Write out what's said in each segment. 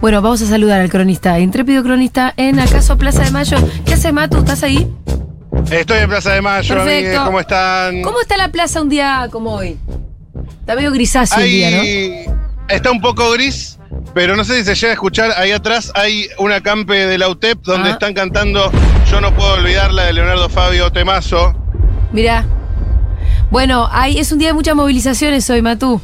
Bueno, vamos a saludar al cronista, intrépido cronista en acaso Plaza de Mayo. ¿Qué hace Matu? ¿Estás ahí? Estoy en Plaza de Mayo, Perfecto. amigues, ¿cómo están? ¿Cómo está la plaza un día como hoy? Está medio grisáceo el Ahí día, ¿no? Está un poco gris, pero no sé si se llega a escuchar. Ahí atrás hay una campe de la UTEP donde Ah. están cantando Yo no puedo olvidarla de Leonardo Fabio Temazo. Mirá. Bueno, hay, es un día de muchas movilizaciones hoy, Matu.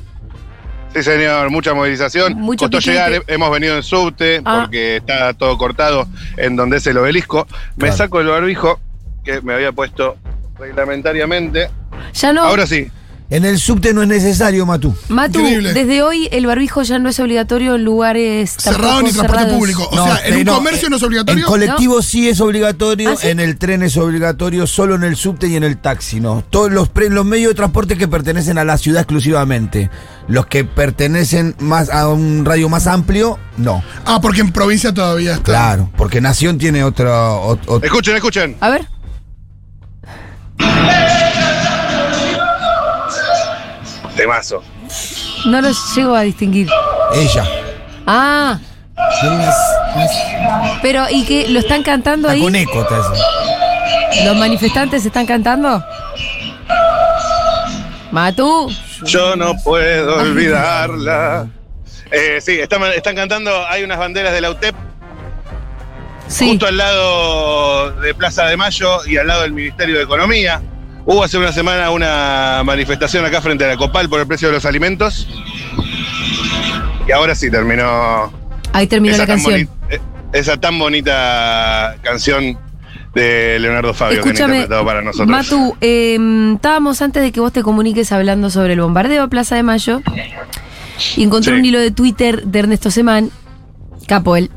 Sí, señor, mucha movilización. Mucho Costó piquete. llegar, eh, hemos venido en subte Ah. porque está todo cortado en donde es el obelisco. Me Claro. saco el barbijo que me había puesto reglamentariamente. Ya no. Ahora sí. En el subte no es necesario, Matú. Matu, Increíble. desde hoy el barbijo ya no es obligatorio en lugares Cerrado tampoco ni transporte cerrados. público. O No, sea, en eh, un no, comercio eh, no es En obligatorio. colectivo sí es obligatorio, ¿Ah, sí? en el tren es obligatorio, solo en el subte y en el taxi, ¿no? Todos los, pre- los medios de transporte que pertenecen a la ciudad exclusivamente. Los que pertenecen más a un radio más amplio, no. Ah, porque en provincia todavía está. Claro, porque Nación tiene otro... ot- ot- Escuchen, escuchen. A ver. Temazo. No los llego a distinguir. ella. Ah, pero ¿y qué? ¿Lo están cantando ahí? con eco, está eso. ¿Los manifestantes están cantando? Matu. Yo no puedo olvidarla. Eh, sí, están, están cantando, hay unas banderas de la UTEP Sí. justo al lado de Plaza de Mayo y al lado del Ministerio de Economía. Hubo hace una semana una manifestación acá frente a la Copal por el precio de los alimentos. Y ahora sí terminó Ahí terminó esa la tan, canción. eh, esa tan bonita canción de Leonardo Fabio que han Escúchame, interpretado para nosotros. Matu, eh, estábamos antes de que vos te comuniques hablando sobre el bombardeo a Plaza de Mayo y encontré Sí. un hilo de Twitter de Ernesto Semán, capo él,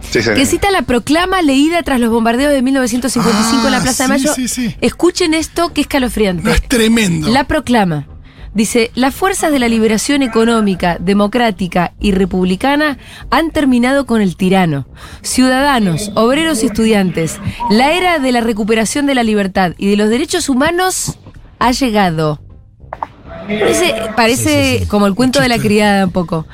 Sí, que cita la proclama leída tras los bombardeos de 1955 en la Ah, Plaza de Mayo. sí, sí. Escuchen esto que es escalofriante. No, es tremendo. La proclama. Dice, las fuerzas de la liberación económica, democrática y republicana han terminado con el tirano. Ciudadanos, obreros y estudiantes, la era de la recuperación de la libertad y de los derechos humanos ha llegado. Parece, parece como el cuento de la criada un poco.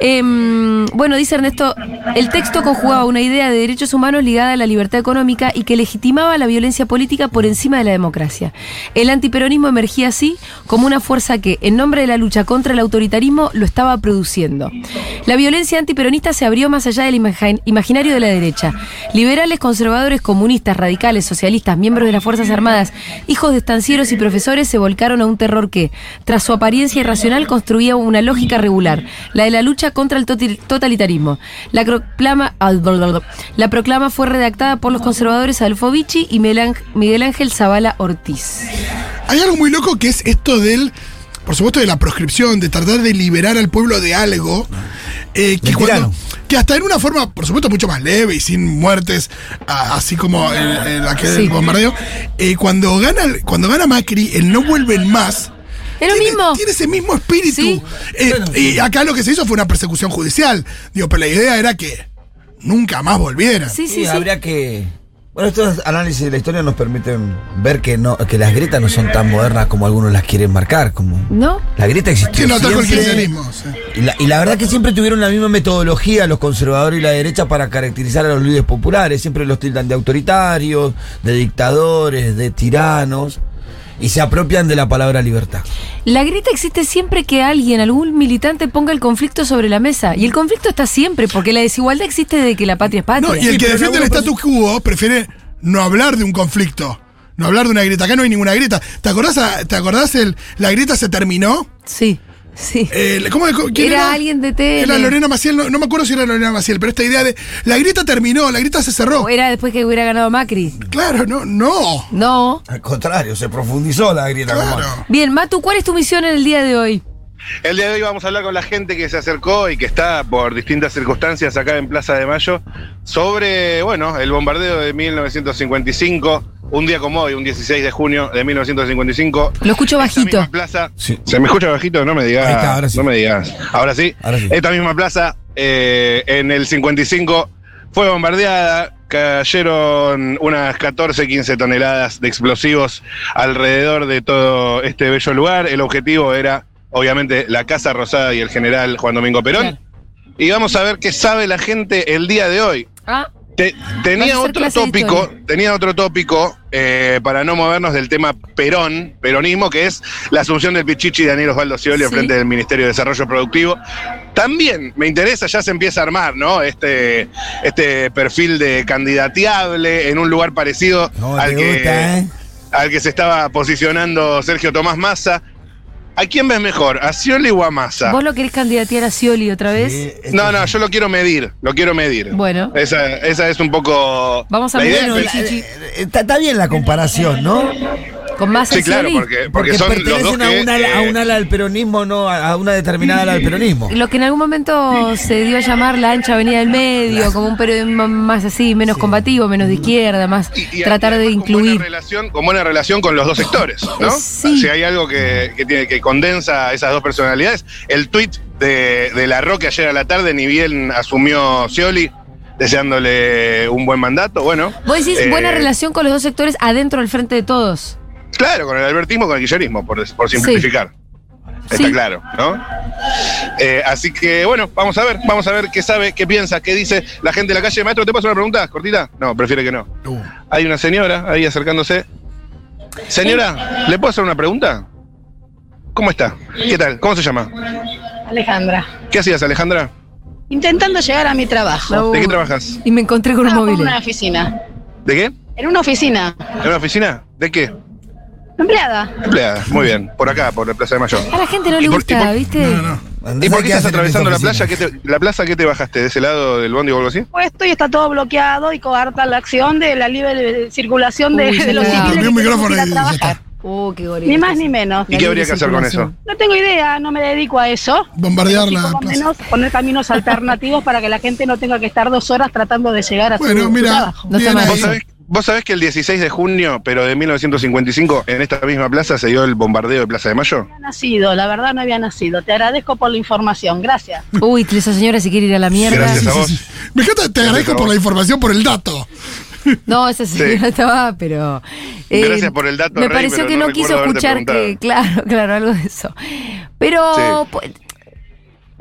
Em, bueno, dice Ernesto, el texto conjugaba una idea de derechos humanos ligada a la libertad económica y que legitimaba la violencia política por encima de la democracia. El antiperonismo emergía así como una fuerza que, en nombre de la lucha contra el autoritarismo, lo estaba produciendo. La violencia antiperonista se abrió más allá del imagi- imaginario de la derecha. Liberales, conservadores, comunistas, radicales, socialistas, miembros de las Fuerzas Armadas, hijos de estancieros y profesores se volcaron a un terror que, tras su apariencia irracional, construía una lógica regular, la de la lucha contra el totalitarismo. La proclama, la proclama fue redactada por los conservadores Adolfo Vichy y Miguel Ángel- Zavala Ortiz. Hay algo muy loco que es esto del, por supuesto, de la proscripción, de tratar de liberar al pueblo de algo. eh, que, Del cuando- que hasta en una forma, por supuesto, mucho más leve y sin muertes, a- así como el, el- aquel Sí. bombardeo. eh, cuando, gana, cuando gana Macri, el no vuelven más. Es lo tiene, mismo. Tiene ese mismo espíritu. Sí. Eh, y acá lo que se hizo fue una persecución judicial. Digo, pero la idea era que nunca más volvieran. Sí, Sí, sí, sí. habría que. Bueno, estos análisis de la historia nos permiten ver que no, que las grietas no son tan modernas como algunos las quieren marcar. Como ¿No? la grieta existió. Que no el siempre. kirchnerismo. sí. Y la, y la verdad que siempre tuvieron la misma metodología los conservadores y la derecha para caracterizar a los líderes populares. Siempre los tildan de autoritarios, de dictadores, de tiranos. Y se apropian de la palabra libertad. La grieta existe siempre que alguien, algún militante, ponga el conflicto sobre la mesa. Y el conflicto está siempre, porque la desigualdad existe desde que la patria es patria. No, y el Sí, que defiende el status quo prefiere no hablar de un conflicto, no hablar de una grieta. Acá no hay ninguna grieta. ¿Te acordás, a- ¿te acordás el, la grieta se terminó? Sí, sí. El- ¿cómo, quién Era alguien de tele. Era Lorena Maciel, no, no me acuerdo si era Lorena Maciel, pero esta idea de la grieta terminó, la grieta se cerró. O era después que hubiera ganado Macri. Claro, no, no. No. Al contrario, se profundizó la grieta. Claro. Bien, Matu, ¿cuál es tu misión en el día de hoy? El día de hoy vamos a hablar con la gente que se acercó y que está por distintas circunstancias acá en Plaza de Mayo sobre, bueno, el bombardeo de 1955, un día como hoy, un 16 de junio de 1955. Lo escucho Esta bajito. misma plaza. Sí. ¿Se me escucha bajito? No me digas. Ahí está, ahora sí. No me digas. Ahora sí. Ahora sí. Esta misma plaza, eh, en el 55, fue bombardeada. Cayeron unas 14, 15 toneladas de explosivos alrededor de todo este bello lugar. El objetivo era, obviamente, la Casa Rosada y el general Juan Domingo Perón. Claro. y vamos a ver qué sabe la gente el día de hoy. Ah, Te- tenía otro tópico, tenía otro tópico eh, para no movernos del tema Perón, peronismo, que es la asunción del Pichichi de Daniel Osvaldo Scioli al Sí. frente del Ministerio de Desarrollo Productivo. También me interesa, ya se empieza a armar, ¿no? Este, este perfil de candidateable en un lugar parecido No, al, que, gusta, ¿eh? al que se estaba posicionando Sergio Tomás Massa. ¿A quién ves mejor? ¿A Scioli o a Massa? ¿vos lo querés candidatear a Scioli otra vez? Sí, esto- No, no, yo lo quiero medir, lo quiero medir. Bueno. Esa, esa es un poco. Vamos a medir Bueno, eh, eh, está, está bien la comparación, ¿no? Con más Sí, claro, porque, porque, son los dos pertenecen a, que, una, a eh, un ala del peronismo, no a a una determinada ala del peronismo. Lo que en algún momento se dio a llamar la ancha avenida del medio, como un periodismo más así, menos combativo, menos de izquierda, más y- y tratar de con incluir. Buena relación, con buena relación con los dos sectores, ¿no? Sí. Si hay algo que, que tiene, que condensa esas dos personalidades, el tuit de, de La Roque ayer a la tarde, ni bien asumió Scioli, deseándole un buen mandato, bueno. Vos decís eh, buena relación con los dos sectores adentro del frente de todos. Claro, con el albertismo, con el guillerismo, por, por simplificar. Está Sí. claro, ¿no? Eh, así que, bueno, vamos a ver, vamos a ver qué sabe, qué piensa, qué dice la gente de la calle. Maestro, ¿te paso una pregunta cortita? No, prefiere que no. Hay una señora ahí acercándose. Señora, ¿le puedo hacer una pregunta? ¿Cómo está? ¿Qué tal? ¿Cómo se llama? Alejandra. ¿Qué hacías, Alejandra? Intentando llegar a mi trabajo. No. ¿De qué trabajas? Y me encontré con un Trabajo en móvil. una oficina. ¿De qué? En una oficina. ¿En una oficina? ¿De qué? Empleada. Empleada. Muy bien. Por acá, por la Plaza de Mayo. A la gente no ¿Y le por- gusta, por- ¿viste? no, no. ¿Y por qué estás atravesando la playa? ¿Qué te- ¿La plaza qué te bajaste? ¿De ese lado del bondi o algo así? Puesto y está todo bloqueado y coarta la acción de la libre circulación de, Uy, de los ya está. civiles que un micrófono que y trabajar. Uh, qué. Ni más ni menos. ¿Y qué habría que hacer con eso? No tengo idea, no me dedico a eso. Bombardear la por menos poner caminos alternativos para que la gente no tenga que estar dos horas tratando de llegar a su, Bueno, su mira, trabajo. No ¿Vos sabés, que el 16 de junio, pero de 1955, en esta misma plaza se dio el bombardeo de Plaza de Mayo? No había nacido, la verdad no había nacido. Te agradezco por la información, gracias. Uy, esa señora se quiere ir a la mierda. Gracias a Sí, vos. sí, sí. Me encanta, te agradezco por la información, por el dato. No, esa señora Sí. estaba, pero. eh, Gracias por el dato, Me Rey, pareció que no no, quiso escuchar que. Claro, claro, algo de eso. Pero. Sí. pues,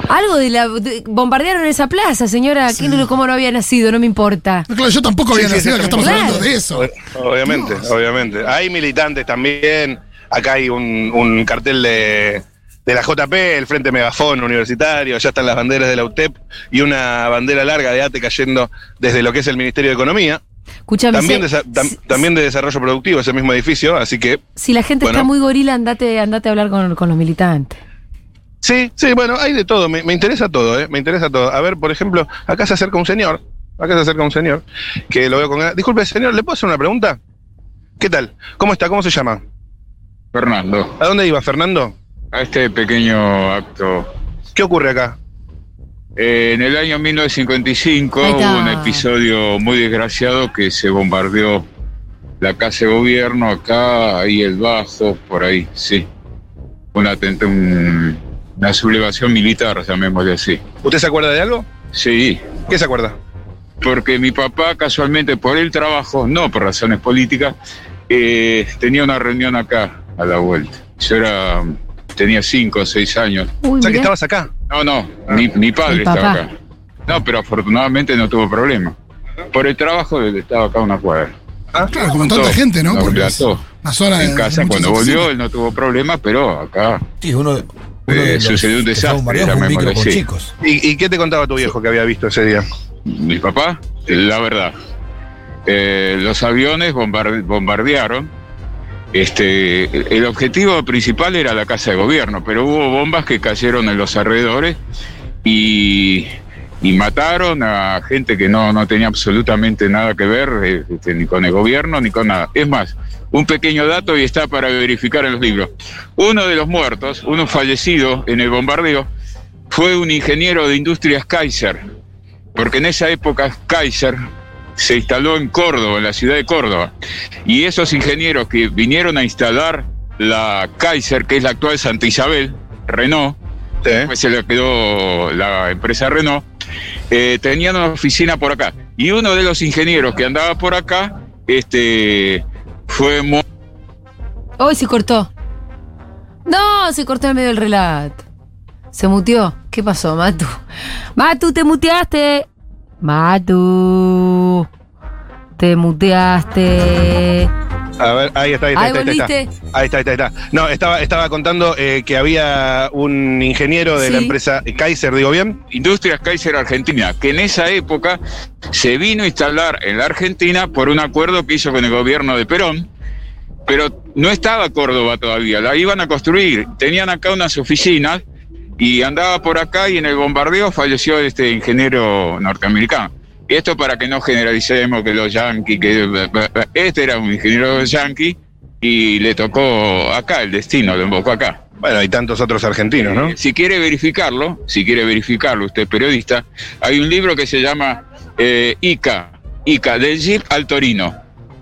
algo de la. de- bombardearon esa plaza, señora. ¿Quién, ¿Cómo no había nacido? No me importa. No, claro, yo tampoco había sí, nacido, acá estamos hablando de eso. Obviamente, Dios. obviamente. Hay militantes también. Acá hay un, un cartel de, de la JP, el Frente Megafón Universitario. Allá están las banderas de la UTEP y una bandera larga de ATE cayendo desde lo que es el Ministerio de Economía. Escúchame. También, tam- si- también de Desarrollo Productivo, ese mismo edificio. Así que Si la gente Bueno. está muy gorila, andate, andate a hablar con, con los militantes. Sí, sí, bueno, hay de todo, me, me interesa todo, ¿eh? Me interesa todo. A ver, por ejemplo, acá se acerca un señor, acá se acerca un señor, que lo veo con. Disculpe, señor, ¿le puedo hacer una pregunta? ¿Qué tal? ¿Cómo está? ¿Cómo se llama? Fernando, ¿A dónde iba, Fernando? a este pequeño acto. ¿Qué ocurre acá? Eh, en el año 1955 Ahí está. hubo un episodio muy desgraciado que se bombardeó la casa de gobierno acá, ahí el bajo, por ahí, sí. Un- una sublevación militar, llamémosle así. ¿Usted se acuerda de algo? Sí, ¿Qué se acuerda? porque mi papá casualmente por el trabajo, no por razones políticas, eh, tenía una reunión acá a la vuelta. Yo era, tenía cinco o seis años. Uy, O sea, que estabas acá. No, no, mi, mi padre estaba acá. No, pero afortunadamente no tuvo problema. Por el trabajo él estaba acá una cuadra. Ah, Claro, como tanta gente, ¿no? Porque es relató. una zona de. En casa cuando volvió oficinas. él no tuvo problema, pero acá Sí, uno, uno Eh, sucedió un desastre, un micro llamémosle con chicos. ¿Y, y qué te contaba tu viejo que había visto ese día? mi papá, la verdad, eh, los aviones bombar- bombardearon. Este, el objetivo principal era la casa de gobierno, pero hubo bombas que cayeron en los alrededores y, y mataron a gente que no, no tenía absolutamente nada que ver eh, este, ni con el gobierno ni con nada. Es más, un pequeño dato y está para verificar en los libros. Uno de los muertos, uno fallecido en el bombardeo, fue un ingeniero de industrias Kaiser, porque en esa época Kaiser se instaló en Córdoba, en la ciudad de Córdoba, y esos ingenieros que vinieron a instalar la Kaiser, que es la actual Santa Isabel, Renault, Sí. después se le quedó la empresa Renault, eh, tenían una oficina por acá. Y uno de los ingenieros que andaba por acá, este, fue mu- Hoy se cortó. No, se cortó en medio del relato. Se mutió. ¿Qué pasó, Matu? Matu, te muteaste. Matu. Te muteaste. A ver, ahí está, ahí está, Ahí está, ahí está. Ahí está, ahí está, ahí está. No, estaba, estaba contando eh, que había un ingeniero de la empresa Kaiser, digo bien. Industrias Kaiser Argentina, que en esa época se vino a instalar en la Argentina por un acuerdo que hizo con el gobierno de Perón, pero no estaba Córdoba todavía, la iban a construir, tenían acá unas oficinas y andaba por acá y en el bombardeo falleció este ingeniero norteamericano. Y esto para que no generalicemos que los yanquis, que este era un ingeniero yanqui y le tocó acá el destino, lo invocó acá. Bueno, hay tantos otros argentinos, ¿no? Eh, Si quiere verificarlo, si quiere verificarlo, usted es periodista, hay un libro que se llama eh, ICA, ICA, del Jeep al Torino.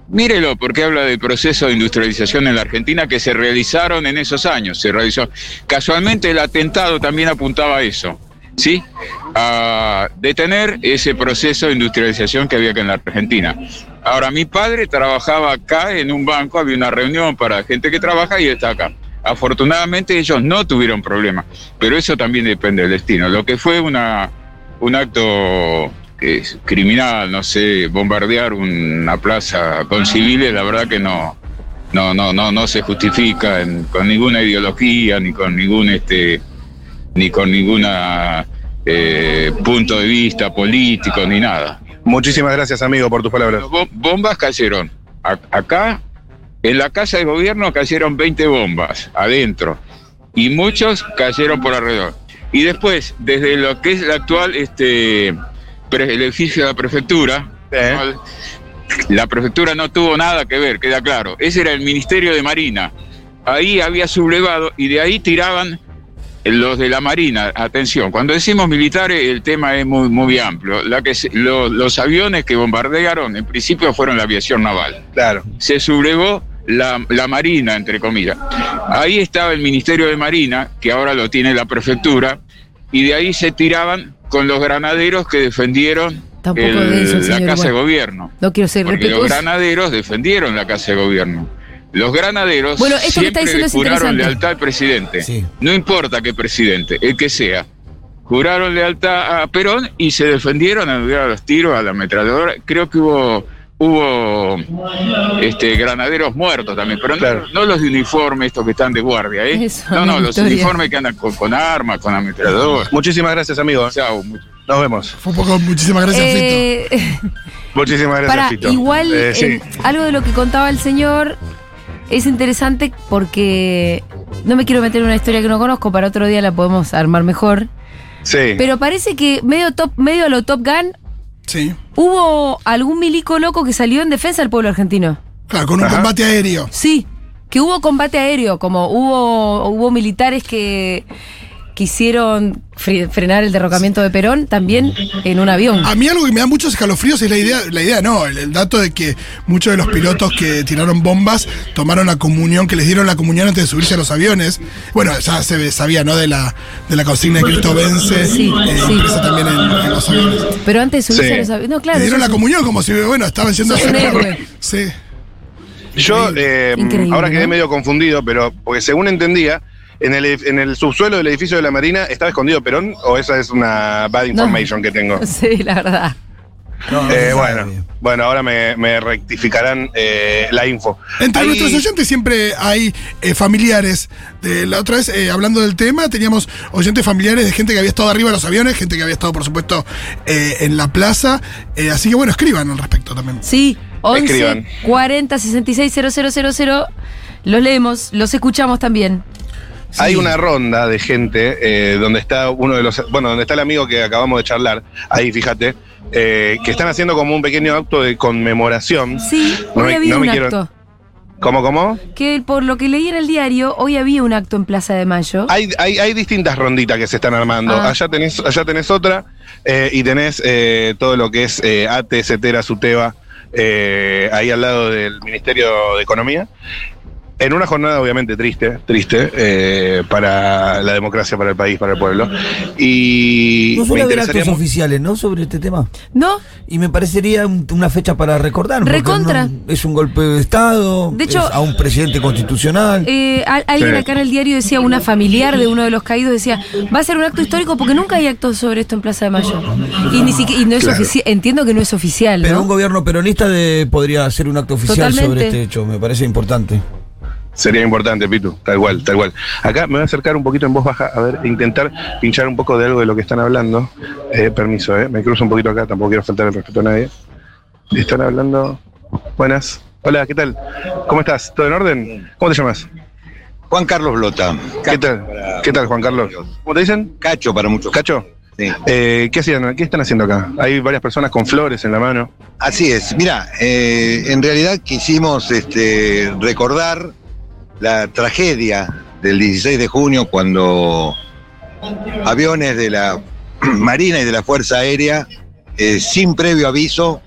Mírelo, porque habla del proceso de industrialización en la Argentina que se realizaron en esos años. Se realizó. Casualmente el atentado también apuntaba a eso, ¿sí? A detener ese proceso de industrialización que había acá en la Argentina. Ahora, mi padre trabajaba acá en un banco, había una reunión para gente que trabaja y está acá. Afortunadamente ellos no tuvieron problemas, pero eso también depende del destino. Lo que fue una, un acto criminal, no sé, bombardear una plaza con civiles, la verdad que no, no, no, no, no se justifica con ninguna ideología, ni con ningún este, ni con ninguna eh, punto de vista político, ni nada. Muchísimas gracias, amigo, por tus palabras. Bombas cayeron. A- acá, en la casa de gobierno cayeron 20 bombas adentro. Y muchos cayeron por alrededor. Y después, desde lo que es el actual este, el edificio de la prefectura, Eh. la prefectura no tuvo nada que ver, queda claro. Ese era el Ministerio de Marina. Ahí había sublevado y de ahí tiraban los de la Marina. Atención, cuando decimos militares el tema es muy, muy amplio. La que se- lo- los aviones que bombardearon en principio fueron la aviación naval. Claro. Se sublevó la, la Marina, entre comillas. Ahí estaba el Ministerio de Marina, que ahora lo tiene la prefectura, y de ahí se tiraban con los granaderos que defendieron Tampoco el- de eso, la señor, casa de gobierno. No quiero ser Porque los granaderos defendieron la casa de gobierno. Los granaderos Bueno, esto que está siempre diciendo le es juraron lealtad al presidente. Sí. No importa qué presidente, el que sea. Juraron lealtad a Perón y se defendieron a a los tiros, a la ametralladora. Creo que hubo hubo este, granaderos muertos también, pero no, Claro. no los de uniforme, estos que están de guardia, ¿eh? Eso, no, no, los historia. uniformes que andan con, con armas, con ametralladoras. Muchísimas gracias, amigo. Chao, mucho- Nos vemos. Fue un poco, muchísimas gracias, Fito. Eh, Muchísimas gracias, para, Fito. igual, Eh, sí. en- algo de lo que contaba el señor es interesante porque no me quiero meter en una historia que no conozco, para otro día la podemos armar mejor. Sí. Pero parece que medio top, medio a lo Top Gun, Sí. hubo algún milico loco que salió en defensa del pueblo argentino. Claro, con un Ajá. combate aéreo. Sí, que hubo combate aéreo, como hubo, hubo militares que quisieron fre- frenar el derrocamiento de Perón también en un avión. A mí algo que me da muchos escalofríos es la idea, la idea no, el, el dato de que muchos de los pilotos que tiraron bombas tomaron la comunión, que les dieron la comunión antes de subirse a los aviones. Bueno, ya se sabía, ¿no? De la, de la consigna de Cristo vence, Sí, eh, sí. también en, en los aviones. Pero antes de subirse Sí. a los aviones. No, claro. Le dieron la comunión como si, bueno, estaban héroe. Sí. Yo eh, ahora quedé ¿no? medio confundido, pero porque según entendía, en el, en el subsuelo del edificio de la Marina estaba escondido Perón, o esa es una bad information que tengo. Sí, la verdad. No, no Eh, bueno, bueno, ahora me, me rectificarán eh, la info. Entre Hay- nuestros oyentes siempre hay eh, familiares. De la otra vez, eh, hablando del tema, teníamos oyentes familiares de gente que había estado arriba de los aviones, gente que había estado, por supuesto, eh, en la plaza. Eh, así que bueno, escriban al respecto también. Sí, 11 Escriban. 40 66 000. Los leemos, los escuchamos también. Hay una ronda de gente eh, donde está uno de los. Bueno, donde está el amigo que acabamos de charlar, ahí fíjate, eh, que están haciendo como un pequeño acto de conmemoración. Sí, No hoy me- había no me un quiero- acto. ¿Cómo, cómo? Que por lo que leí en el diario, hoy había un acto en Plaza de Mayo. Hay, hay, hay distintas ronditas que se están armando. Ah. Allá, tenés, allá tenés otra eh, y tenés eh, todo lo que es eh, ATE, CETERA, SUTEBA, eh, ahí al lado del Ministerio de Economía. En una jornada obviamente triste, triste, eh, para la democracia, para el país, para el pueblo. Y No suele haber actos oficiales, ¿no? Sobre este tema. ¿No? Y me parecería un- una fecha para recordar. Recontra. no- es un golpe de Estado. De hecho- es a un presidente constitucional. Eh, al- alguien Sí. acá en el diario decía, una familiar de uno de los caídos decía, va a ser un acto histórico porque nunca hay actos sobre esto en Plaza de Mayo. Y ni siquiera, y no es Claro. oficial, entiendo que no es oficial, Pero ¿no? un gobierno peronista de- podría hacer un acto oficial Totalmente. sobre este hecho. Me parece importante. Sería importante, Pitu, tal cual, tal cual. Acá me voy a acercar un poquito en voz baja, a ver, e intentar pinchar un poco de algo de lo que están hablando. Eh, permiso, eh, me cruzo un poquito acá, tampoco quiero faltar el respeto a nadie. Están hablando. Buenas. Hola, ¿qué tal? ¿Cómo estás? ¿Todo en orden? ¿Cómo te llamas? Juan Carlos Blota. ¿Qué tal? ¿Qué tal, Juan Carlos? ¿Cómo te dicen? Cacho para muchos. ¿Cacho? Sí. Eh, ¿qué, hacían, ¿Qué están haciendo acá? Hay varias personas con flores en la mano. Así es. Mira, eh, en realidad quisimos este, recordar la tragedia del 16 de junio cuando aviones de la Marina y de la Fuerza Aérea, eh, sin previo aviso,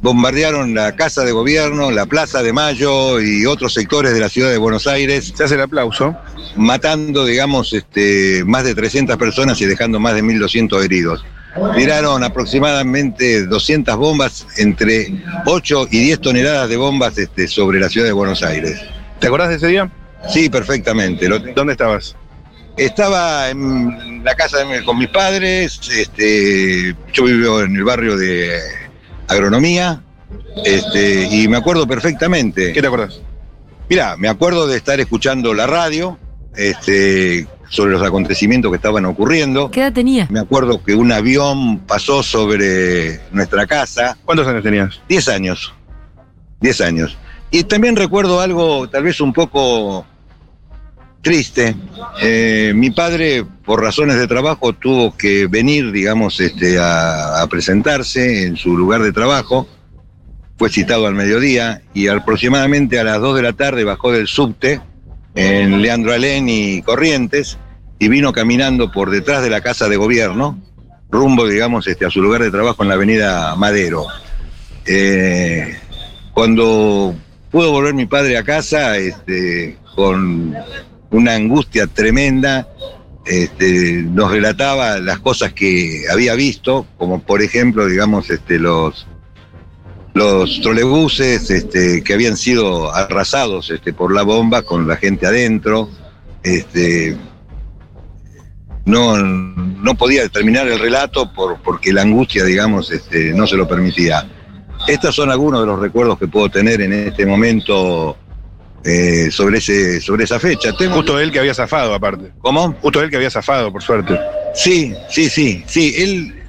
bombardearon la Casa de Gobierno, la Plaza de Mayo y otros sectores de la ciudad de Buenos Aires, Se hace el aplauso. matando, digamos, este, más de 300 personas y dejando más de 1.200 heridos. Tiraron aproximadamente 200 bombas, entre 8 y 10 toneladas de bombas este, sobre la ciudad de Buenos Aires. ¿Te acordás de ese día? Sí, perfectamente. Lo- ¿Dónde estabas? estaba en la casa de mi- con mis padres, este, yo vivo en el barrio de agronomía, este, y me acuerdo perfectamente. ¿Qué te acordás? Mira, me acuerdo de estar escuchando la radio este, sobre los acontecimientos que estaban ocurriendo. ¿Qué edad tenía? Me acuerdo que un avión pasó sobre nuestra casa. ¿Cuántos años tenías? 10 años. 10 años. Y también recuerdo algo tal vez un poco triste. Eh, mi padre, por razones de trabajo, tuvo que venir, digamos, este, a, presentarse en su lugar de trabajo. Fue citado al mediodía y aproximadamente a las 2 de la tarde bajó del subte en Leandro Alén y Corrientes y vino caminando por detrás de la casa de gobierno, rumbo, digamos, este, a su lugar de trabajo en la avenida Madero. Eh, cuando pudo volver mi padre a casa, este, con una angustia tremenda, este, nos relataba las cosas que había visto, como por ejemplo, digamos, este, los, los trolebuses que habían sido arrasados por la bomba con la gente adentro. No, no podía terminar el relato por, porque la angustia, digamos, este, no se lo permitía. Estos son algunos de los recuerdos que puedo tener en este momento eh, sobre, ese, sobre esa fecha. Tengo, Justo él que había zafado, aparte. ¿Cómo? Justo él que había zafado, por suerte. Sí, sí, sí, sí. Él,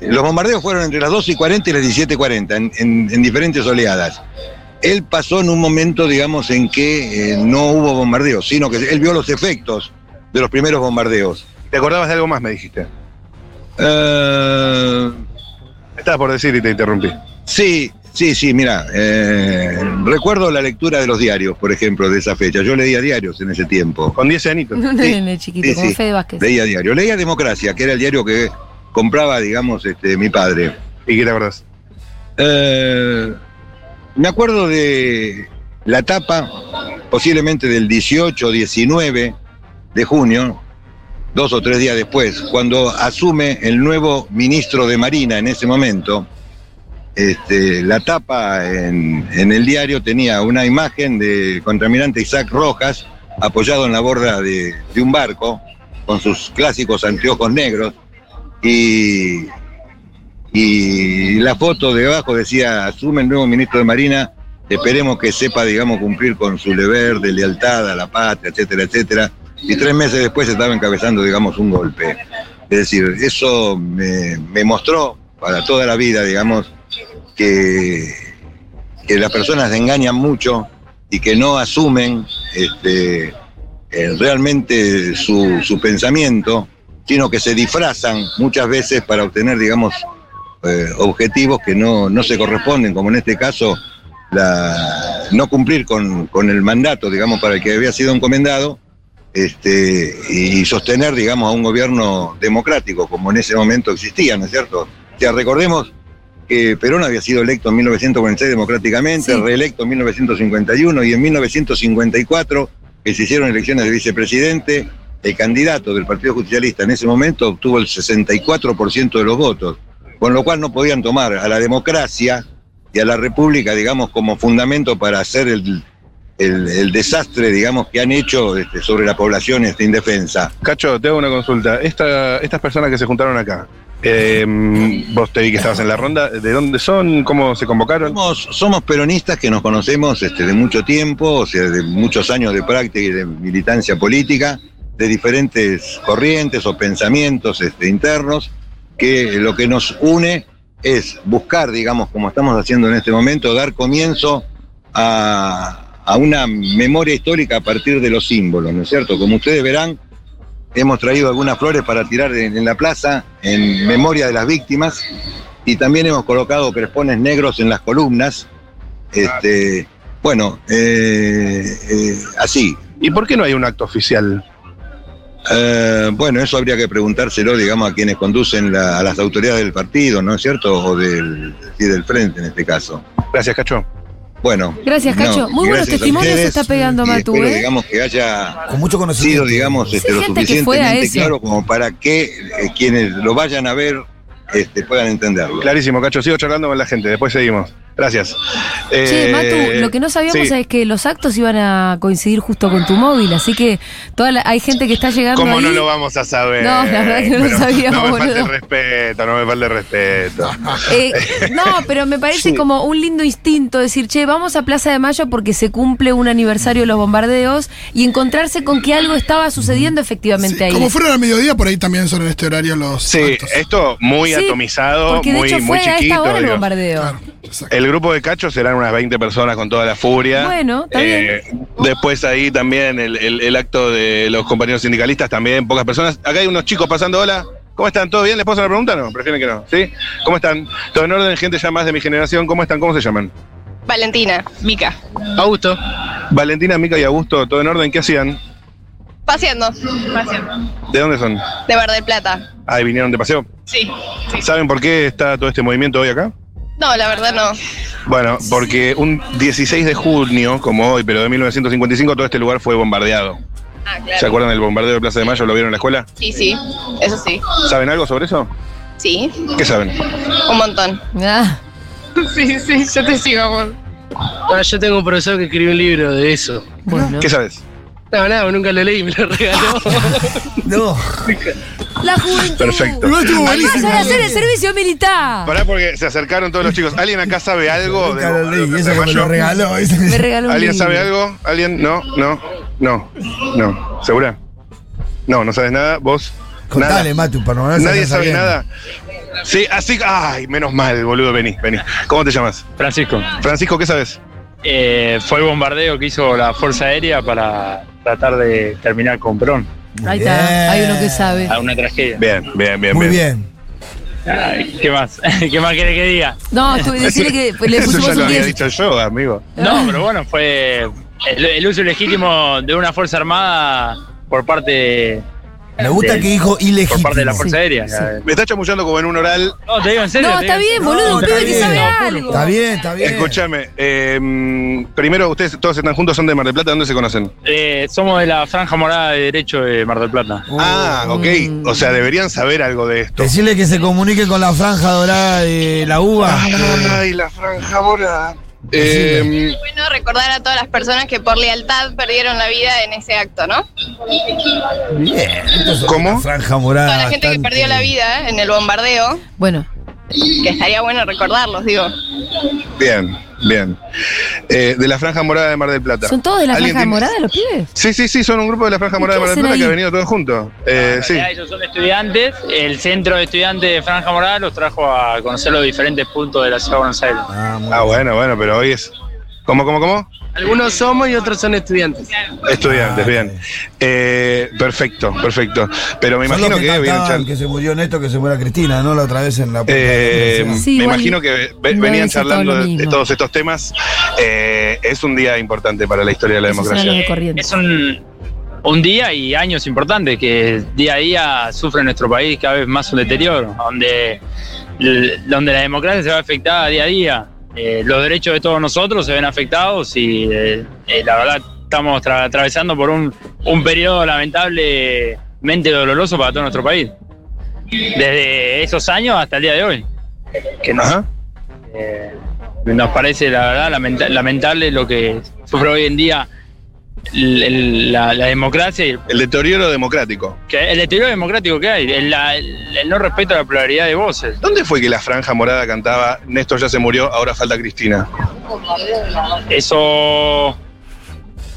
los bombardeos fueron entre las 12 y 40 y las 17 y 40, en, en- en diferentes oleadas. Él pasó en un momento, digamos, en que eh, no hubo bombardeos, sino que él vio los efectos de los primeros bombardeos. ¿Te acordabas de algo más, me dijiste? Eh, Estabas por decir y te interrumpí. Sí, sí, sí, mira, eh, recuerdo la lectura de los diarios, por ejemplo, de esa fecha. Yo leía diarios en ese tiempo. Con 10 añitos. Nene chiquito, Sí, como sí. Fede Vázquez. Leía diario. Leía Democracia, que era el diario que compraba, digamos, este, mi padre. ¿Y qué te acordás? Eh, me acuerdo de la tapa, posiblemente del 18 o 19 de junio, dos o tres días después, cuando asume el nuevo ministro de Marina en ese momento. Este, la tapa en, el diario tenía una imagen del contramirante Isaac Rojas apoyado en la borda de, un barco con sus clásicos anteojos negros y, la foto de abajo decía asume el nuevo ministro de Marina esperemos que sepa digamos cumplir con su deber de lealtad a la patria etcétera etcétera y tres meses después estaba encabezando digamos un golpe. Es decir eso me, me mostró para toda la vida digamos que, que las personas engañan mucho y que no asumen este, eh, realmente su, su pensamiento, sino que se disfrazan muchas veces para obtener, digamos, eh, objetivos que no, no se corresponden, como en este caso no cumplir con, con el mandato, digamos, para el que había sido encomendado, este, y sostener, digamos, a un gobierno democrático, como en ese momento existía, ¿no es cierto? O sea, recordemos que Perón había sido electo en 1946 democráticamente, Sí. reelecto en 1951 y en 1954, que se hicieron elecciones de vicepresidente, el candidato del Partido Justicialista en ese momento obtuvo el 64% de los votos, con lo cual no podían tomar a la democracia y a la república, digamos, como fundamento para hacer el, el- el desastre, digamos, que han hecho este, sobre la población este, indefensa. Cacho, te hago una consulta. Esta- estas personas que se juntaron acá, eh, vos te vi que estabas en la ronda, ¿de dónde son? ¿Cómo se convocaron? Somos, somos peronistas que nos conocemos este, de mucho tiempo, o sea, de muchos años de práctica y de militancia política, de diferentes corrientes o pensamientos este, internos, que lo que nos une es buscar, digamos, como estamos haciendo en este momento, dar comienzo a, a una memoria histórica a partir de los símbolos, ¿no es cierto? Como ustedes verán, hemos traído algunas flores para tirar en, en la plaza en memoria de las víctimas y también hemos colocado crespones negros en las columnas. Este, bueno, eh, eh, así. ¿Y por qué no hay un acto oficial? Eh, bueno, eso habría que preguntárselo, digamos, a quienes conducen la- a las autoridades del partido, ¿no es cierto? O del, sí, del frente en este caso. Gracias, Cacho. Bueno. Gracias, Cacho. Muy buenos testimonios ustedes está pegando y Matu, espero, ¿eh? digamos, que haya Con mucho sido, conocimiento. digamos, este, Sí, lo suficientemente eso. claro como para que eh, quienes lo vayan a ver este, puedan entenderlo. Clarísimo, Cacho. Sigo charlando con la gente. Después seguimos. Gracias. Che, Eh, Matu, lo que no sabíamos sí. es que los actos iban a coincidir justo con tu móvil, así que toda la- hay gente que está llegando ¿Cómo ahí. no lo vamos a saber? No, la verdad que no lo sabíamos, No me falte respeto, no me falte respeto. Eh, no, pero me parece Sí. como un lindo instinto decir, che, vamos a Plaza de Mayo porque se cumple un aniversario de los bombardeos y encontrarse con que algo estaba sucediendo efectivamente Sí, ahí. como fueron al mediodía, por ahí también son en este horario los Sí, actos. esto muy Sí, atomizado, porque de muy, hecho muy fue a chiquito. esta hora el bombardeo. Claro. El grupo de Cacho serán unas 20 personas con toda la furia. Bueno, está Eh, Después ahí también el, el- el acto de los compañeros sindicalistas, también pocas personas. Acá hay unos chicos pasando, hola. ¿Cómo están? ¿Todo bien? ¿Les puedo hacer una pregunta? No, prefieren que no. ¿Sí? ¿Cómo están? Todo en orden, gente ya más de mi generación. ¿Cómo están? ¿Cómo se llaman? Valentina, Mica. Augusto. Valentina, Mica y Augusto, ¿todo en orden? ¿Qué hacían? Paseando. Paseando. ¿De dónde son? De Mar del Plata. Ah, ¿y vinieron de paseo. Sí. ¿Saben por qué está todo este movimiento hoy acá? No, la verdad no. Bueno, porque un 16 de junio, como hoy, pero de 1955, todo este lugar fue bombardeado. Ah, ¿Se claro. acuerdan del bombardeo de Plaza de Mayo? ¿Lo vieron en la escuela? Sí, sí. Eso sí. ¿Saben algo sobre eso? Sí. ¿Qué saben? Un montón. Ah, Sí, sí, yo te sigo, amor. Ah, yo tengo un profesor que escribió un libro de eso. bueno. ¿Qué sabes? No, nada, nunca lo leí, me lo regaló. No. La juventud. Perfecto. Igual estuvo buenísimo. a hacer el servicio militar. Pará porque se acercaron todos los chicos. ¿Alguien acá sabe algo? Nunca del lo leí, de eso de me lo regaló. Me regaló un ¿Alguien libro. sabe algo? ¿Alguien? No, no, no, no. ¿Segura? No, no sabes nada. ¿Vos? Contale, nada. Matu, para no Nadie sabe nada. Sí, así. Ay, menos mal, boludo. Vení, vení. ¿Cómo te llamas? Francisco, Francisco, ¿qué sabes? Eh, fue el bombardeo que hizo la Fuerza Aérea para tratar de terminar con Perón. Ahí está, hay uno que sabe. A una tragedia. Bien, bien, bien, Muy bien. Ay, ¿Qué más? ¿Qué más quiere que diga? No, tú decirle que le Eso pusimos ya lo había 10. dicho yo, amigo. No, pero bueno, fue el, el uso ilegítimo de una Fuerza Armada por parte, Me gusta que dijo ilegítimo. por parte de la Fuerza Sí, Aérea. sí. Me está chamullando como en un oral. No, te digo en serio. No, está bien, serio. boludo, un pibe que sabe No, algo. Está bien, está bien. Escúchame, eh, primero ustedes todos están juntos, son de Mar del Plata, ¿dónde se conocen? Eh, somos de la Franja Morada de Derecho de Mar del Plata. Ah, ok. Mm. O sea, deberían saber algo de esto. Decirle que se comunique con la franja dorada de la uva. Ay, la franja morada. Eh, Bueno, recordar a todas las personas que por lealtad perdieron la vida en ese acto, ¿no? Bien. Es ¿Cómo? franja morada. Toda la gente que bastante- perdió la vida en el bombardeo, Bueno, que estaría bueno recordarlos, digo. bien, bien. Eh, de la franja morada de Mar del Plata. ¿son todos de la ¿Alguien franja tiene- morada los pibes? Sí, sí, sí, son un grupo de la franja morada de Mar del Plata que ha venido todos juntos. Eh, En sí. ellos son estudiantes. El centro de estudiantes de Franja Morada los trajo a conocer los diferentes puntos de la ciudad de Buenos Aires. Ah, Ah, bueno, bueno, pero hoy es. ¿Cómo, cómo, cómo? Algunos somos y otros son estudiantes. Estudiantes, Ah, bien. ok. Eh, perfecto, perfecto. Pero me imagino que, que, se murió Néstor, que se muera Cristina, ¿no? La otra vez en la puerta de la Eh. Sí, me igual imagino que ve- venían todo charlando de, todos estos temas. Eh, es un día importante para la historia de la democracia. Es un, un día y años importantes que día a día sufre nuestro país cada vez más un deterioro, donde donde la democracia se ve afectada día a día. Eh, los derechos de todos nosotros se ven afectados y eh, eh, la verdad estamos tra- atravesando por un, un periodo lamentablemente doloroso para todo nuestro país. Desde esos años hasta el día de hoy. Que nos, eh, nos parece la verdad lamenta- lamentable lo que sufre hoy en día la, la democracia y El deterioro democrático. que el deterioro democrático que hay, el, la- el- el no respeto a la pluralidad de voces. ¿Dónde fue que la franja morada cantaba Néstor ya se murió, ahora falta Cristina? Eso.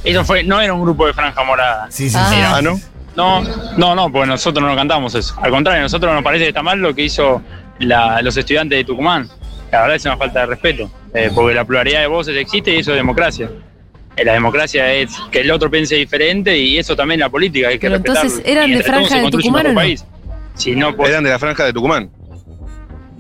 Eso fue. No era un grupo de franja morada. Sí, sí, Ah. sí. Ah, ¿no? No, no, no, porque nosotros no cantamos eso. Al contrario, a nosotros nos parece que está mal lo que hizo la- los estudiantes de Tucumán. La verdad es una falta de respeto. eh, porque la pluralidad de voces existe y eso es democracia. La democracia es que el otro piense diferente y eso también la política, hay que Pero respetarlo. entonces, ¿eran Y de franja de Tucumán o no? país. Si no, pues, Eran de la franja de Tucumán.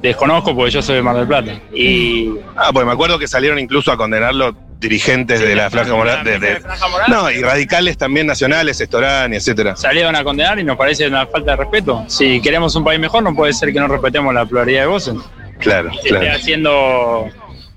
desconozco porque yo soy de Mar del Plata. Y Ah, pues me acuerdo que salieron incluso a condenarlo dirigentes de la franja morada. de- de- Franja Morada. no, y radicales también nacionales, Estorani, etcétera. salieron a condenar y nos parece una falta de respeto. Si queremos un país mejor, no puede ser que no respetemos la pluralidad de voces. Claro, Se esté claro. haciendo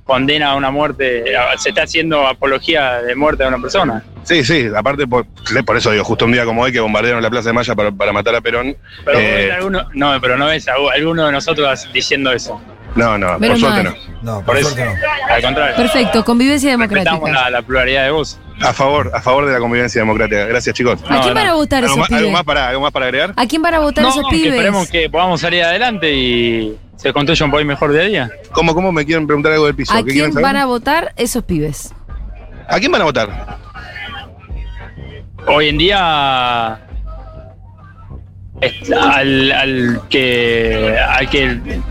condena a una muerte, se está haciendo apología de muerte a una persona. Sí, sí, aparte por, por eso digo, justo un día como hoy que bombardearon la Plaza de Maya para, para matar a Perón. Pero eh, alguno, no, pero no ves a alguno de nosotros diciendo eso. no, no, por suerte mal. no. No, Por por eso, suerte no. al contrario. Perfecto, convivencia democrática. la, la pluralidad de voz. A favor, a favor de la convivencia democrática. Gracias, chicos. ¿A quién no. van a votar ¿Algo esos más, algo pibes? más para, ¿Algo más para agregar? ¿A quién van a votar No, esos pibes? esperemos que podamos salir adelante y se construya un país mejor a día. ¿Cómo, cómo me quieren preguntar algo del piso? ¿A ¿Qué quieren quién saber? van a votar esos pibes? ¿A quién van a votar? Hoy en día al, al que al que el,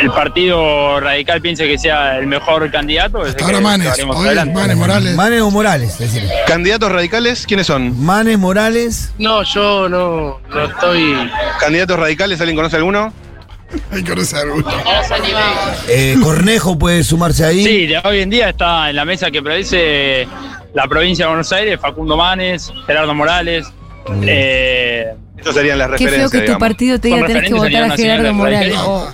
el partido radical piense que sea el mejor candidato es ahora que Manes. Hoy. Manes Morales. Manes o Morales, es decir. ¿Candidatos radicales? ¿Quiénes son? Manes, Morales. No, yo no, no estoy. ¿Candidatos radicales? ¿Alguien conoce alguno? Hay que conocer. Eh, Cornejo puede sumarse ahí. Sí, de hoy en día está en la mesa que predice la provincia de Buenos Aires, Facundo Manes, Gerardo Morales. eh, Estos serían las Qué feo referencias, que tu digamos. partido te diga tenés que votar a Gerardo Morales. Oh.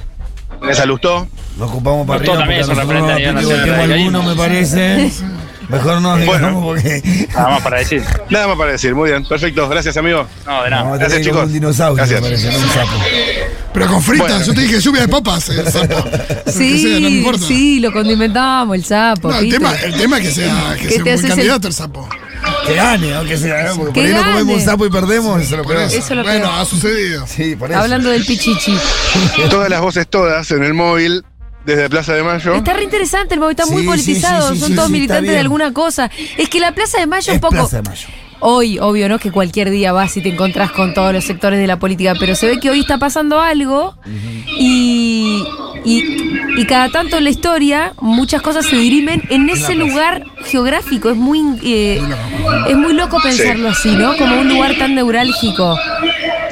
Esa Lustó. Nos ocupamos para Nosotros arriba también porque nosotros referentes a nivel no del alguno, me parece. Mejor no digamos Bueno. porque. nada más para decir. Nada más para decir. Muy bien. Perfecto. Gracias, amigo. No, de nada. A Gracias, chicos. un dinosaurio, Gracias. me parece, no un sapo. Pero con fritas, Bueno. yo te dije lluvia de papas, el sapo. Sea, no me Sí, importa. sí, lo condimentamos, el sapo. No, el tema, el tema es que sea, que ¿Qué sea te un buen haces el- candidato el sapo. Que gane, aunque sea, ¿no? porque Que por ahí no comemos un sapo y perdemos, eso es lo eso. Eso es lo bueno, ha sucedido. Sí, por eso. Hablando del pichichi. Todas las voces todas en el móvil desde Plaza de Mayo. Está re interesante el móvil, está muy politizado, sí, sí, son sí, todos militantes de alguna cosa. Es que la Plaza de Mayo Es un poco... Plaza de Mayo. Hoy, obvio, ¿no? Que cualquier día vas y te encontrás con todos los sectores de la política, pero se ve que hoy está pasando algo y, y, y cada tanto en la historia muchas cosas se dirimen en ese lugar geográfico. Es muy, eh, es muy loco pensarlo así, ¿no? Como un lugar tan neurálgico.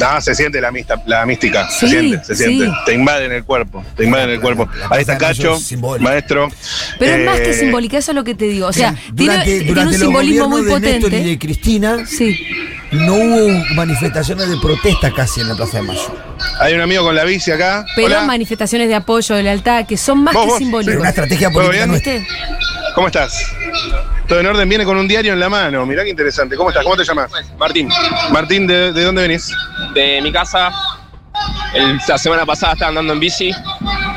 No, se siente la, mista, la mística. se Sí, siente, se siente. sí. Te invade en el cuerpo. Te invade en el cuerpo. Ahí está Cacho, maestro. Pero es más que Eh, simbólica, eso es lo que te digo. O sea, tiene, durante, tiene durante un simbolismo muy gobiernos de Néstor y potente. de Cristina Sí. No hubo manifestaciones de protesta casi en la Plaza de Mayo. Hay un amigo con la bici acá. Pero Hola. manifestaciones de apoyo, de lealtad, que son más Vos, que vos, Pero simbólicas. una estrategia ¿Todo política. ¿Cómo estás? Todo en orden, viene con un diario en la mano. Mirá qué interesante. ¿Cómo estás? ¿Cómo te llamas? Martín, Martín, ¿de, de dónde venís? de mi casa, el- la semana pasada estaba andando en bici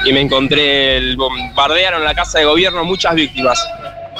y me encontré, el bombardearon la casa de gobierno, muchas víctimas.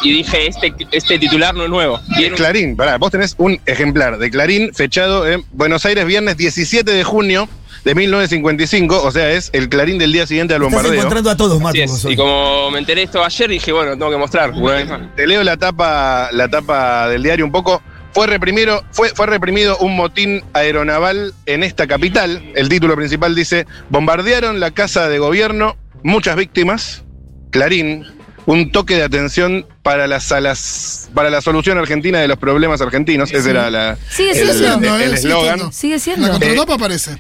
Y dije, este, este titular no es nuevo. Clarín, pará, vos tenés un ejemplar de Clarín fechado en Buenos Aires, viernes 17 de junio de 1955, o sea, es el Clarín del día siguiente al Estás bombardeo. encontrando a todos, Marcos. es. Y como me enteré esto ayer, dije, bueno, tengo que mostrar. una vez más. Te leo la tapa, la tapa del diario un poco. Fue reprimido, fue, fue reprimido un motín aeronaval en esta capital. El título principal dice: Bombardearon la casa de gobierno, muchas víctimas. Clarín, un toque de atención para las salas, para la solución argentina de los problemas argentinos. Ese era la, Sigue el- siendo. el- No, el eh, sigue eslogan. Sigue En la siendo. contratapa aparece.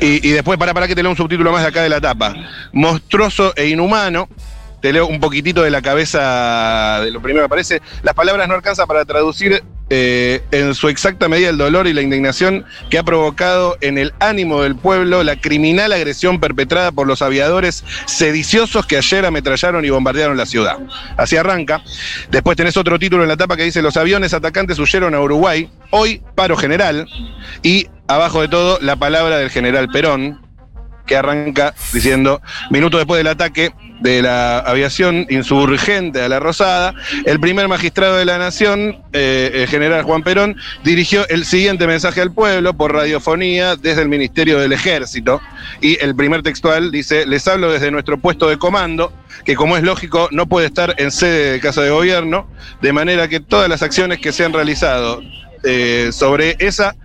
Y, y después, para, para que te leo un subtítulo más de acá de la tapa. Monstruoso e inhumano. Te leo un poquitito de la cabeza de lo primero que aparece. Las palabras no alcanzan para traducir eh, en su exacta medida el dolor y la indignación que ha provocado en el ánimo del pueblo la criminal agresión perpetrada por los aviadores sediciosos que ayer ametrallaron y bombardearon la ciudad. Así arranca. Después tenés otro título en la tapa que dice los aviones atacantes huyeron a Uruguay, hoy paro general y abajo de todo la palabra del general Perón que arranca diciendo, minutos después del ataque de la aviación insurgente a la Rosada, el primer magistrado de la Nación, eh, el general Juan Perón, dirigió el siguiente mensaje al pueblo por radiofonía desde el Ministerio del Ejército. Y el primer textual dice, les hablo desde nuestro puesto de comando, que como es lógico no puede estar en sede de Casa de Gobierno, de manera que todas las acciones que se han realizado eh, sobre esa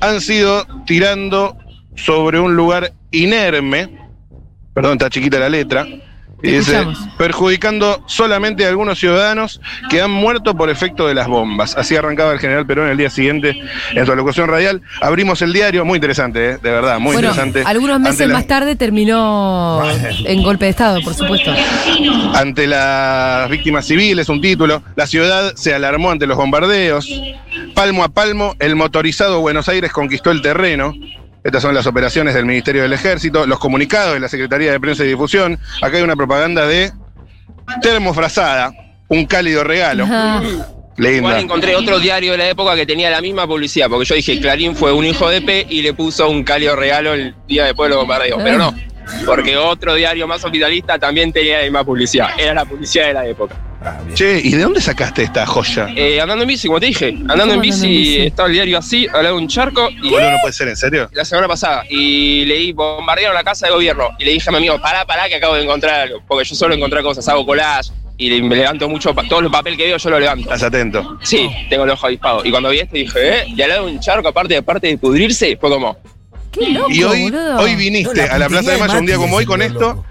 han sido tirando sobre un lugar inerme, perdón, está chiquita la letra, dice, perjudicando solamente a algunos ciudadanos que han muerto por efecto de las bombas. Así arrancaba el general Perón el día siguiente en su alocución radial. Abrimos el diario, muy interesante, ¿eh? de verdad, muy bueno, interesante. algunos meses Ante la- más tarde terminó en golpe de Estado, por supuesto. ante las víctimas civiles, un título. La ciudad se alarmó ante los bombardeos. Palmo a palmo, el motorizado Buenos Aires conquistó el terreno. Estas son las operaciones del Ministerio del Ejército, los comunicados de la Secretaría de Prensa y Difusión. Acá hay una propaganda de termofrazada, un cálido regalo. Ajá. Linda. Igual encontré otro diario de la época que tenía la misma publicidad, porque yo dije Clarín fue un hijo de P y le puso un cálido regalo el día después de los bombardeos. Pero no, porque otro diario más hospitalista también tenía la misma publicidad. Era la publicidad de la época. Ah. Che, ¿y de dónde sacaste esta joya? Eh, andando en bici, como te dije, andando en andando en bici, bici? estaba el diario así, al lado de un charco y Boludo, no puede ser, ¿en serio? la semana pasada y leí bombardearon la casa de gobierno y le dije a mi amigo, pará, pará que acabo de encontrar algo, porque yo suelo encontrar cosas, hago collage y me levanto mucho, todo el papel que veo yo lo levanto. Estás atento. Sí, tengo el ojo avispado. Y cuando vi esto dije, ¿eh? Y al lado de un charco, aparte de parte de pudrirse, fue como, Qué loco, Y hoy, boludo. hoy viniste No, la a la Plaza de Mayo un día como hoy con esto.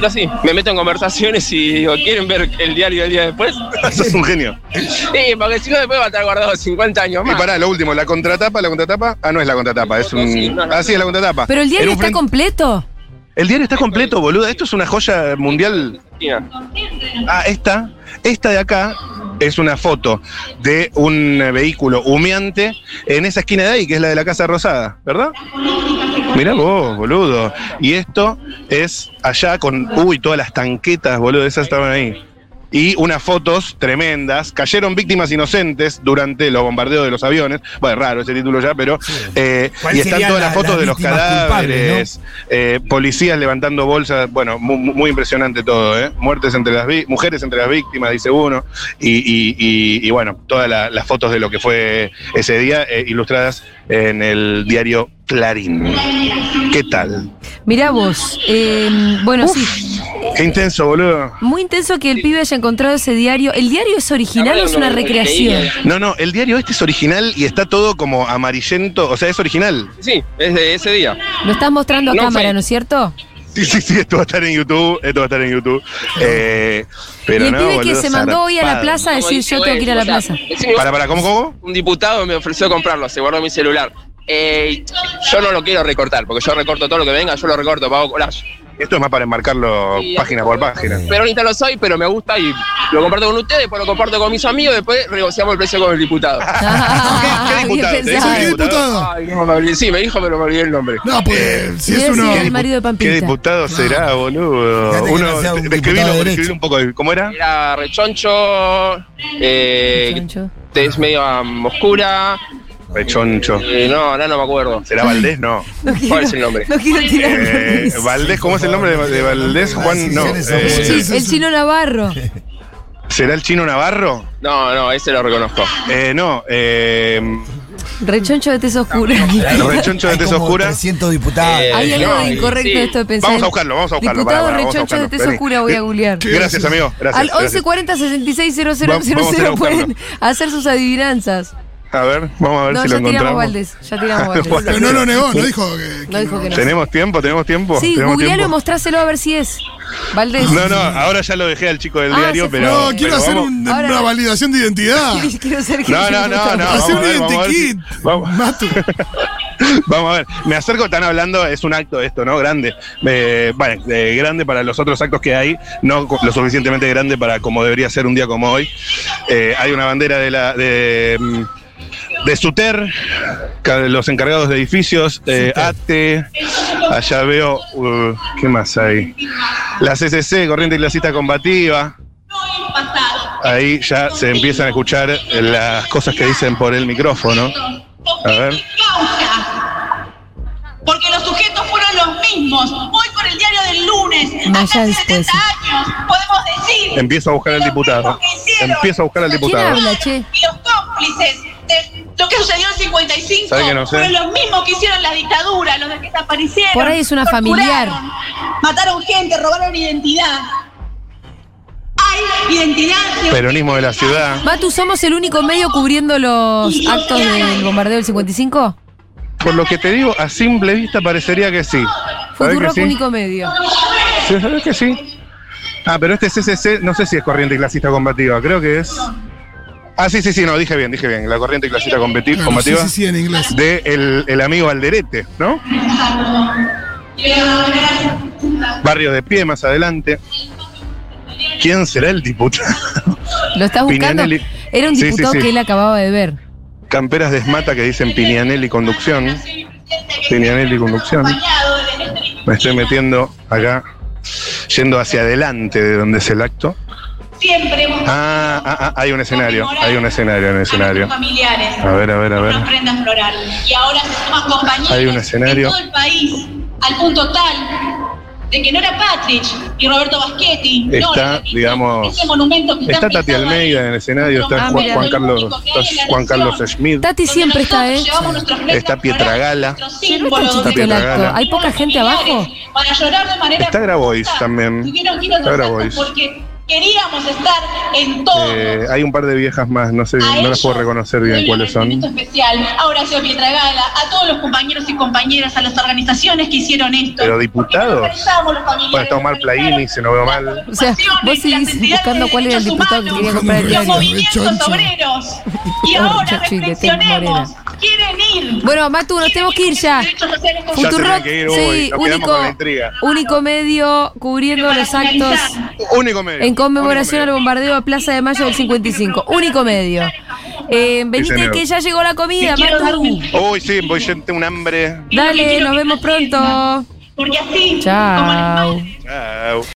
Tiro así, me meto en conversaciones y digo, ¿quieren ver el diario del día después? Sos un genio. Sí, porque si no después va a estar guardado 50 años Y más. pará, lo último, la contratapa, la contratapa. Ah, no es la contratapa, es Sí, un. no, no. Ah, sí, es la contratapa. Pero el diario está frente- completo. El diario está completo, boludo. Esto es una joya mundial. Ah, esta, esta de acá es una foto de un eh, vehículo humeante en esa esquina de ahí, que es la de la Casa Rosada, ¿verdad? Mirá vos, boludo. Y esto es allá con. Uy, todas las tanquetas, boludo, esas estaban ahí. Y unas fotos tremendas. Cayeron víctimas inocentes durante los bombardeos de los aviones. Bueno, raro ese título ya, pero. eh, ¿Cuál y están todas la- las fotos las de los cadáveres, eh, policías levantando bolsas. Bueno, mu- mu- muy, impresionante todo, ¿eh? Muertes entre las mujeres entre las víctimas, dice uno. Y, y- y- y bueno, todas la- las fotos de lo que fue ese día eh, ilustradas en el diario Clarín. ¿Qué tal? Mirá vos. eh, bueno, sí. Qué intenso, boludo. Muy intenso que el pibe haya encontrado ese diario. ¿El diario es original o es una recreación? No, no, el diario este es original y está todo como amarillento, o sea, es original. sí, es de ese día. Lo estás mostrando a No, cámara, ¿no es cierto? Sí, sí, sí, esto va a estar en YouTube, esto va a estar en YouTube. Eh, pero y el no, pibe que se mandó hoy a la plaza a decir yo tengo que ir a la plaza. Para, para, ¿cómo, cómo? Un diputado me ofreció comprarlo, se guardó mi celular. Eh, yo no lo quiero recortar, porque yo recorto todo lo que venga, yo lo recorto, pago collage. Esto es más para enmarcarlo Sí, página por página. Peronista lo soy, pero me gusta y lo comparto con ustedes, después lo comparto con mis amigos, después negociamos el precio con el diputado. Ah, ¿Qué diputado? bien ¿Te pensado. dice ¿Qué diputado? Ay, no, me olvidé. Sí, me dijo, pero me olvidé el nombre. No, pues si es uno. el marido de ¿Qué Pampita. diputado será, boludo? Uno, no describilo, un poco. ¿Cómo era? Era rechoncho, eh, Chancho. es medio um, oscura. Rechoncho. eh, no, ahora no me acuerdo. ¿Será Valdés? No. No quiero- ¿Cuál es el nombre? No quiero tirar. Eh, Valdés, ¿cómo es el nombre de, de Valdés? Juan, no. Eh, el chino Navarro. ¿Será el chino Navarro? No, no, ese lo reconozco. Eh, no. Eh, Rechoncho de tez oscura. los rechonchos de como oscura. 300 diputados. Eh, Hay algo no, de incorrecto sí. de esto de pensar. Vamos a buscarlo, vamos a buscarlo. Diputado pará, pará, vamos a rechoncho de buscarlo. oscura voy a googlear. Gracias, amigo. Gracias. Al gracias. 1140 66 000 Vamos a ir a buscarlo. pueden hacer sus adivinanzas. A ver, vamos a ver No, si lo ya tiramos encontramos. Valdés. Ya tiramos Valdés. Pero no lo negó, no dijo que. No dijo que no. ¿Tenemos tiempo? ¿Tenemos tiempo? Sí, ¿Tenemos googlealo y mostráselo a ver si es. Valdés. No, no, ahora ya lo dejé al chico del Ah, diario, pero. No, quiero pero hacer vamos- un- Ahora- una validación de identidad. Quiero ser No, no, no, no. Hacer vamos a un identikit. Vamos, Matu. vamos a ver. Me acerco, están hablando, es un acto esto, ¿no? Grande. Eh, bueno, eh, grande para los otros actos que hay, no lo suficientemente grande para como debería ser un día como hoy. Eh, hay una bandera de la. de, mm, de Suter, los encargados de edificios, eh, ATE, allá veo, uh, ¿qué más hay? La CCC, Corriente Clasista Combativa. Ahí ya se empiezan a escuchar las cosas que dicen por el micrófono. A ver. Porque los sujetos fueron los mismos. Hoy por el diario del lunes, hace después. 70 años, podemos decir Empiezo a buscar al diputado. Empiezo a buscar al ¿Quién diputado. que los cómplices que sucedió en 55 ¿Sabe que no sé? fueron los mismos que hicieron la dictadura, los que desaparecieron. Por ahí es una familiar. Mataron gente, robaron identidad. Hay identidad. de- Peronismo de la ciudad. Matu, ¿somos el único medio cubriendo los actos del bombardeo del 55? Por lo que te digo, a simple vista parecería que sí. ¿Sabés que Futurock sí? único medio. Sí, ¿sabés que sí? Ah, pero este CCC, no sé si es corriente clasista combativa, creo que es. Ah, sí, sí, sí, no, dije bien, dije bien. La corriente clasista combati- Claro, combativa. sí, sí, sí, en inglés. De el, el amigo Alderete, ¿no? Barrio de pie más adelante. ¿Quién será el diputado? ¿Lo estás buscando? Pinianelli. Era un Sí, sí, diputado sí. que él acababa de ver. Camperas de esmata que dicen Pinianelli Conducción. Pinianelli Conducción. Me estoy metiendo acá, yendo hacia adelante de donde es el acto. Siempre hemos Ah, ah, ah, hay un escenario, hay un escenario, un escenario. familiares. A ver, a ver, a ver. Una ofrenda floral. Y ahora se suman compañeros Hay un escenario. en todo el país, al punto tal de que no era Patrick y Roberto Baschetti. no, Está, era digamos, ese monumento que está Tati pisado ahí. Almeida en el escenario, está Ah, Juan, mira. Juan Carlos, está Juan Carlos Schmidt, Tati siempre está, ¿eh? Está Pietragala, no está Pietragala. ¿Hay poca gente abajo? Para llorar de manera Está Grabois también. A Está Grabois. porque queríamos estar en todo. Eh, hay un par de viejas más, no sé, A no las puedo reconocer bien cuáles son. especial a Horacio Pietragala, a todos los compañeros y compañeras, a las organizaciones que hicieron esto. Pero diputados. Bueno, está Omar Plaini, si no veo mal. O sea, vos seguís buscando cuál era el diputado que quería comprar el Los diario. movimientos Rechoncho. obreros. Y ahora reflexionemos. Quieren ir. Bueno, Matu, nos tenemos que ir ya. Futurock, ir, sí, único, medio cubriendo los actos Único medio. en conmemoración al único medio. bombardeo a Plaza de Mayo del 55. Único medio. Eh, venite que ya llegó la comida, Matu. Uy, sí, voy gente un hambre. Dale, nos vemos pronto. Porque así, Chao. Chao.